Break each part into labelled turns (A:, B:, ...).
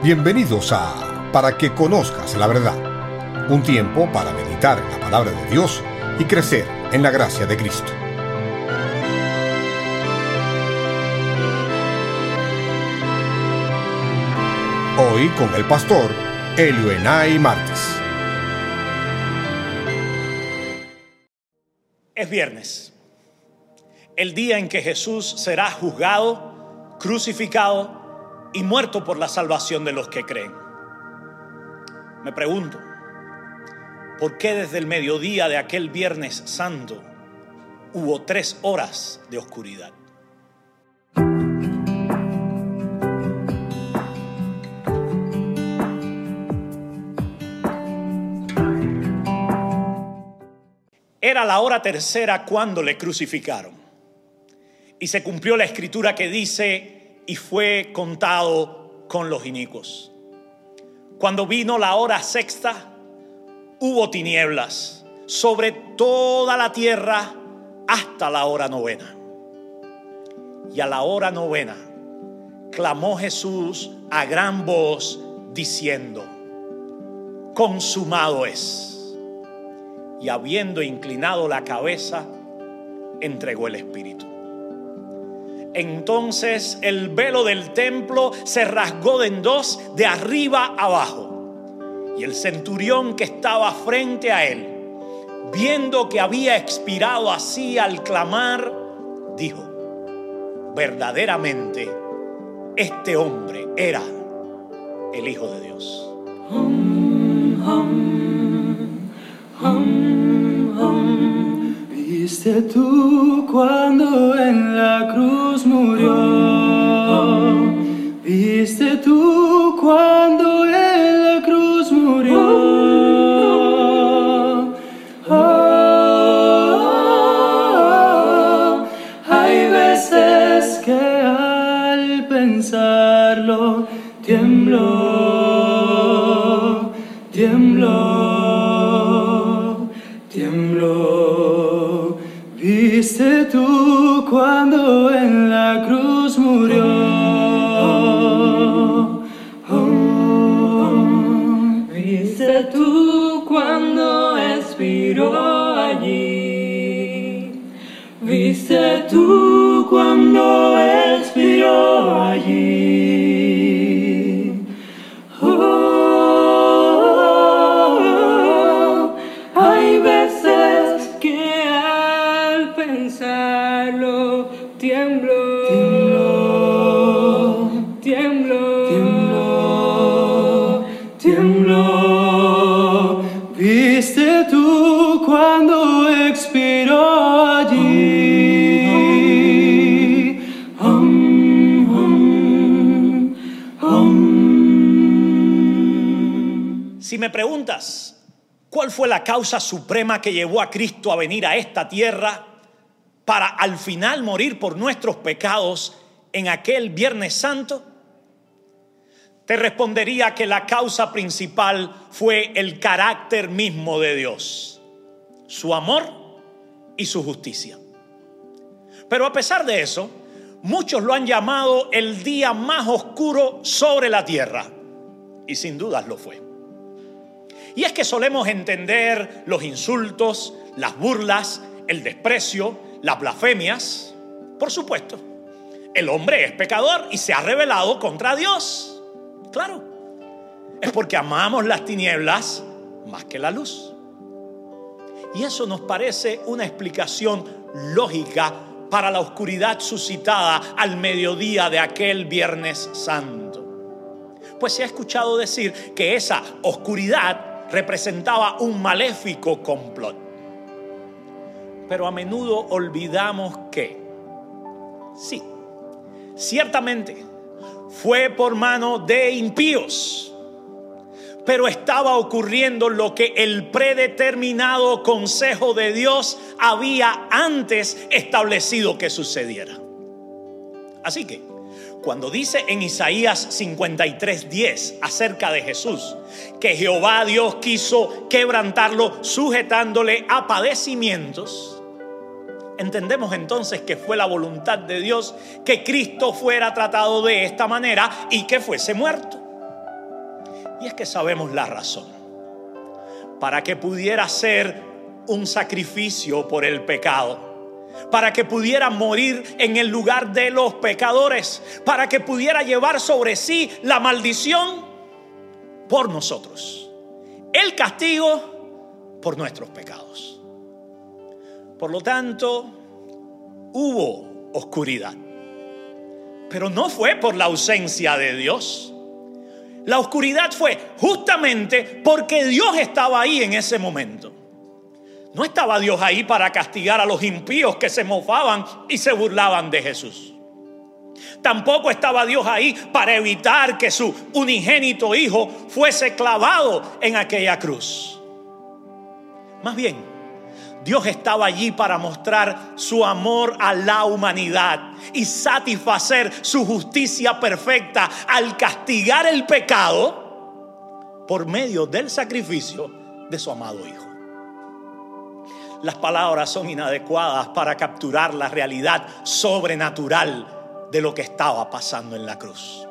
A: Bienvenidos a Para que conozcas la verdad, un tiempo para meditar en la palabra de Dios y crecer en la gracia de Cristo. Hoy con el pastor Elio Enay Martes.
B: Es viernes, el día en que Jesús será juzgado, crucificado y muerto por la salvación de los que creen. Me pregunto, ¿por qué desde el mediodía de aquel viernes santo hubo tres horas de oscuridad? Era la hora tercera cuando le crucificaron. Y se cumplió la escritura que dice, y fue contado con los inicuos. Cuando vino la hora sexta, hubo tinieblas sobre toda la tierra hasta la hora novena. Y a la hora novena clamó Jesús a gran voz diciendo, consumado es y habiendo inclinado la cabeza, entregó el Espíritu. Entonces el velo del templo se rasgó en dos de arriba abajo. Y el centurión que estaba frente a él, viendo que había expirado así al clamar, dijo, verdaderamente este hombre era el Hijo de Dios.
C: Viste tú cuando en la cruz murió. Viste tú cuando en la cruz murió. Oh, hay veces que al pensarlo tiemblo, tiemblo. Viste tú cuando
B: fue la causa suprema que llevó a Cristo a venir a esta tierra para al final morir por nuestros pecados en aquel Viernes Santo? Te respondería que la causa principal fue el carácter mismo de Dios, su amor y su justicia. Pero a pesar de eso, muchos lo han llamado el día más oscuro sobre la tierra. Y sin dudas lo fue. Y es que solemos entender los insultos, las burlas, el desprecio, las blasfemias. Por supuesto, el hombre es pecador y se ha rebelado contra Dios. Claro, es porque amamos las tinieblas más que la luz. Y eso nos parece una explicación lógica para la oscuridad suscitada al mediodía de aquel Viernes Santo. Pues se ha escuchado decir que esa oscuridad representaba un maléfico complot. Pero a menudo olvidamos que, sí, ciertamente fue por mano de impíos, pero estaba ocurriendo lo que el predeterminado consejo de Dios había antes establecido que sucediera. Así que, cuando dice en Isaías 53:10 acerca de Jesús que Jehová Dios quiso quebrantarlo sujetándole a padecimientos, entendemos entonces que fue la voluntad de Dios que Cristo fuera tratado de esta manera y que fuese muerto. Y es que sabemos la razón. Para que pudiera ser un sacrificio por el pecado para que pudiera morir en el lugar de los pecadores, para que pudiera llevar sobre sí la maldición por nosotros, el castigo por nuestros pecados. Por lo tanto, hubo oscuridad, pero no fue por la ausencia de Dios. La oscuridad fue justamente porque Dios estaba ahí en ese momento. No estaba Dios ahí para castigar a los impíos que se mofaban y se burlaban de Jesús. Tampoco estaba Dios ahí para evitar que su unigénito hijo fuese clavado en aquella cruz. Más bien, Dios estaba allí para mostrar su amor a la humanidad y satisfacer su justicia perfecta al castigar el pecado por medio del sacrificio de su amado Hijo las palabras son inadecuadas para capturar la realidad sobrenatural de lo que estaba pasando en la cruz.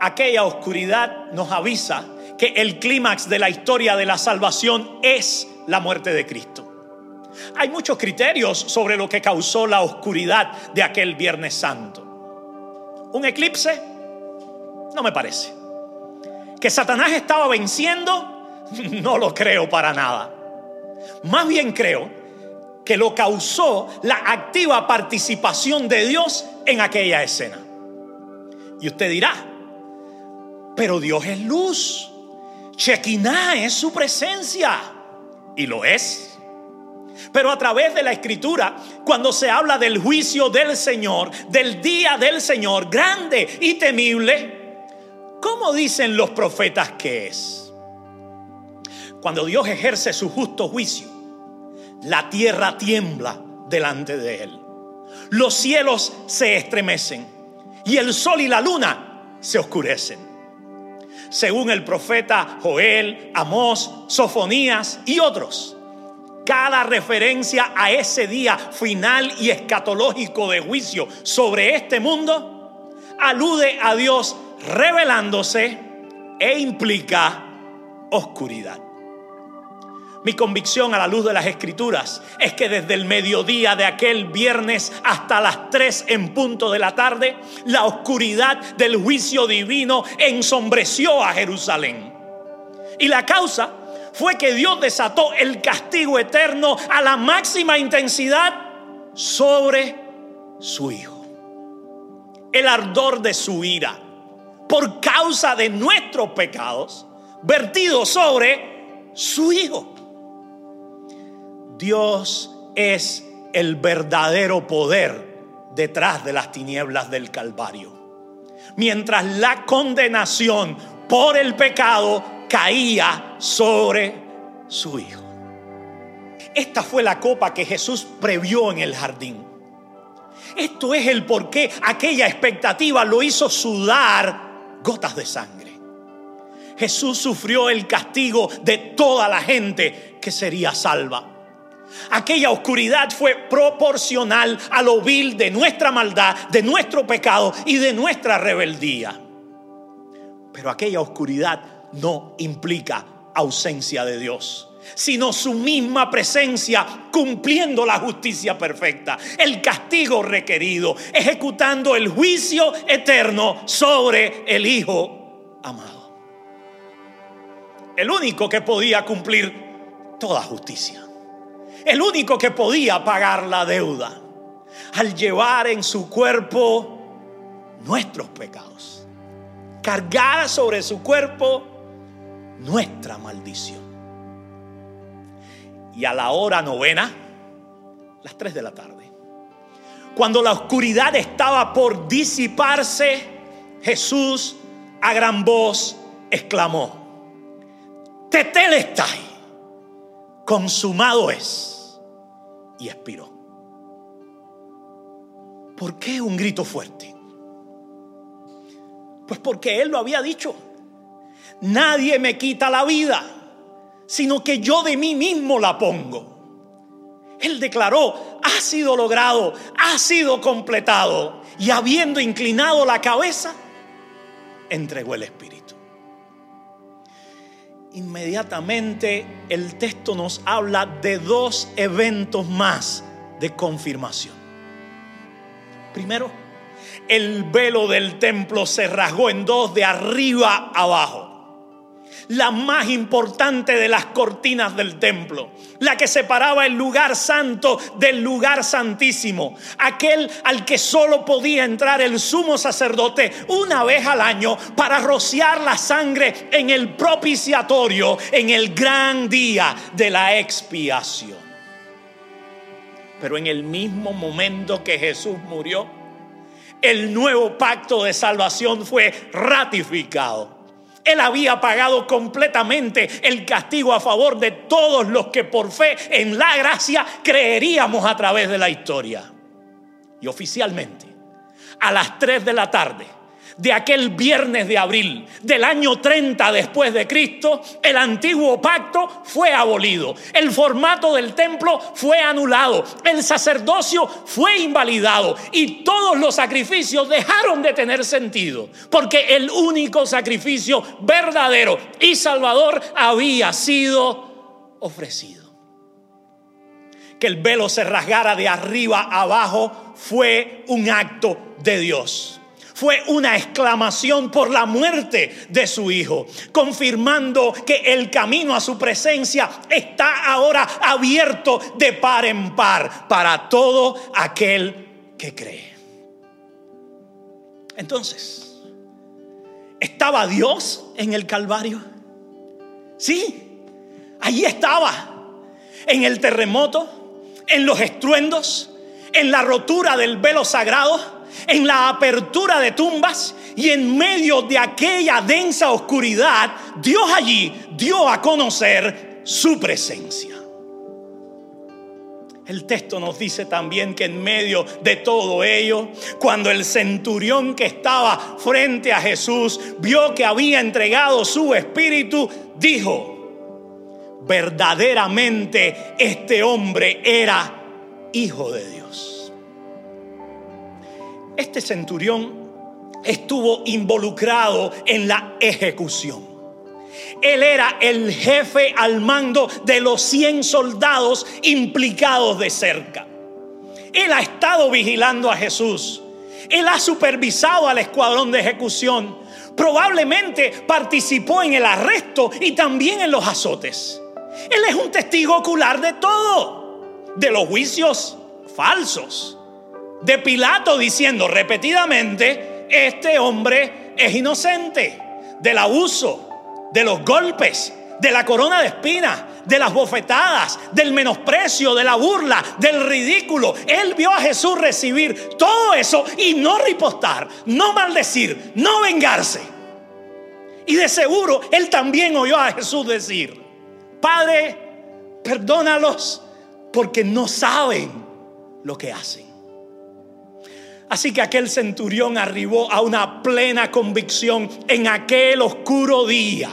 B: Aquella oscuridad nos avisa que el clímax de la historia de la salvación es la muerte de Cristo. Hay muchos criterios sobre lo que causó la oscuridad de aquel Viernes Santo. ¿Un eclipse? No me parece. ¿Que Satanás estaba venciendo? No lo creo para nada. Más bien creo que lo causó la activa participación de Dios en aquella escena. Y usted dirá, pero Dios es luz. Shekinah es su presencia. Y lo es. Pero a través de la escritura, cuando se habla del juicio del Señor, del día del Señor, grande y temible, ¿cómo dicen los profetas que es? Cuando Dios ejerce su justo juicio, la tierra tiembla delante de Él. Los cielos se estremecen y el sol y la luna se oscurecen. Según el profeta Joel, Amós, Sofonías y otros, cada referencia a ese día final y escatológico de juicio sobre este mundo alude a Dios revelándose e implica oscuridad. Mi convicción a la luz de las escrituras es que desde el mediodía de aquel viernes hasta las 3 en punto de la tarde, la oscuridad del juicio divino ensombreció a Jerusalén. Y la causa fue que Dios desató el castigo eterno a la máxima intensidad sobre su Hijo. El ardor de su ira por causa de nuestros pecados vertido sobre su Hijo. Dios es el verdadero poder detrás de las tinieblas del Calvario. Mientras la condenación por el pecado caía sobre su Hijo. Esta fue la copa que Jesús previó en el jardín. Esto es el por qué aquella expectativa lo hizo sudar gotas de sangre. Jesús sufrió el castigo de toda la gente que sería salva. Aquella oscuridad fue proporcional a lo vil de nuestra maldad, de nuestro pecado y de nuestra rebeldía. Pero aquella oscuridad no implica ausencia de Dios sino su misma presencia cumpliendo la justicia perfecta, el castigo requerido, ejecutando el juicio eterno sobre el Hijo amado. El único que podía cumplir toda justicia el único que podía pagar la deuda, al llevar en su cuerpo nuestros pecados, cargar sobre su cuerpo nuestra maldición. Y a la hora novena, las tres de la tarde, cuando la oscuridad estaba por disiparse, Jesús a gran voz exclamó, Tetelestai consumado es. Y expiró. ¿Por qué un grito fuerte? Pues porque Él lo había dicho. Nadie me quita la vida, sino que yo de mí mismo la pongo. Él declaró, ha sido logrado, ha sido completado. Y habiendo inclinado la cabeza, entregó el Espíritu. Inmediatamente el texto nos habla de dos eventos más de confirmación. Primero, el velo del templo se rasgó en dos de arriba abajo la más importante de las cortinas del templo, la que separaba el lugar santo del lugar santísimo, aquel al que solo podía entrar el sumo sacerdote una vez al año para rociar la sangre en el propiciatorio en el gran día de la expiación. Pero en el mismo momento que Jesús murió, el nuevo pacto de salvación fue ratificado él había pagado completamente el castigo a favor de todos los que por fe en la gracia creeríamos a través de la historia. Y oficialmente, a las 3 de la tarde, de aquel viernes de abril del año 30 después de Cristo, el antiguo pacto fue abolido, el formato del templo fue anulado, el sacerdocio fue invalidado y todos los sacrificios dejaron de tener sentido, porque el único sacrificio verdadero y salvador había sido ofrecido. Que el velo se rasgara de arriba abajo fue un acto de Dios fue una exclamación por la muerte de su hijo, confirmando que el camino a su presencia está ahora abierto de par en par para todo aquel que cree. Entonces, ¿estaba Dios en el Calvario? Sí, allí estaba, en el terremoto, en los estruendos, en la rotura del velo sagrado en la apertura de tumbas y en medio de aquella densa oscuridad, Dios allí dio a conocer su presencia. El texto nos dice también que en medio de todo ello, cuando el centurión que estaba frente a Jesús vio que había entregado su espíritu, dijo, verdaderamente este hombre era hijo de Dios. Este centurión estuvo involucrado en la ejecución. Él era el jefe al mando de los 100 soldados implicados de cerca. Él ha estado vigilando a Jesús. Él ha supervisado al escuadrón de ejecución. Probablemente participó en el arresto y también en los azotes. Él es un testigo ocular de todo, de los juicios falsos, de Pilato diciendo repetidamente, este hombre es inocente del abuso, de los golpes, de la corona de espinas, de las bofetadas, del menosprecio, de la burla, del ridículo. Él vio a Jesús recibir todo eso y no ripostar, no maldecir, no vengarse. Y de seguro él también oyó a Jesús decir, Padre, perdónalos porque no saben lo que hacen. Así que aquel centurión arribó a una plena convicción en aquel oscuro día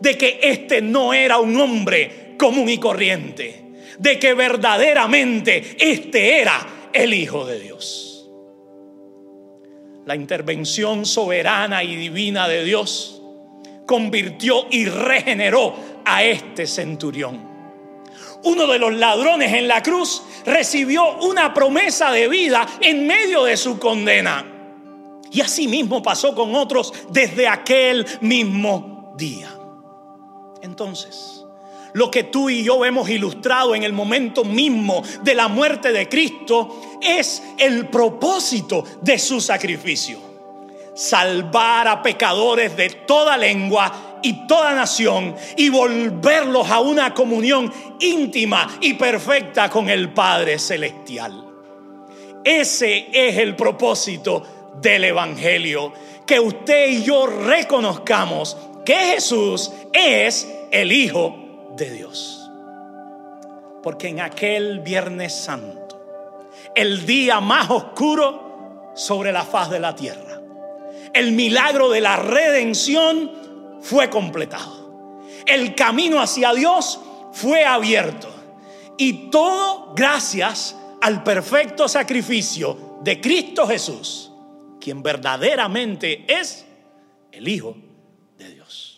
B: de que este no era un hombre común y corriente, de que verdaderamente este era el Hijo de Dios. La intervención soberana y divina de Dios convirtió y regeneró a este centurión uno de los ladrones en la cruz, recibió una promesa de vida en medio de su condena. Y así mismo pasó con otros desde aquel mismo día. Entonces, lo que tú y yo hemos ilustrado en el momento mismo de la muerte de Cristo es el propósito de su sacrificio. Salvar a pecadores de toda lengua y toda nación y volverlos a una comunión íntima y perfecta con el Padre Celestial. Ese es el propósito del Evangelio, que usted y yo reconozcamos que Jesús es el Hijo de Dios. Porque en aquel Viernes Santo, el día más oscuro sobre la faz de la tierra, el milagro de la redención fue completado. El camino hacia Dios fue abierto. Y todo gracias al perfecto sacrificio de Cristo Jesús, quien verdaderamente es el Hijo de Dios.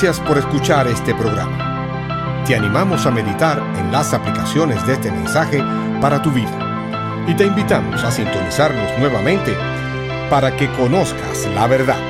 A: Gracias por escuchar este programa. Te animamos a meditar en las aplicaciones de este mensaje para tu vida y te invitamos a sintonizarnos nuevamente para que conozcas la verdad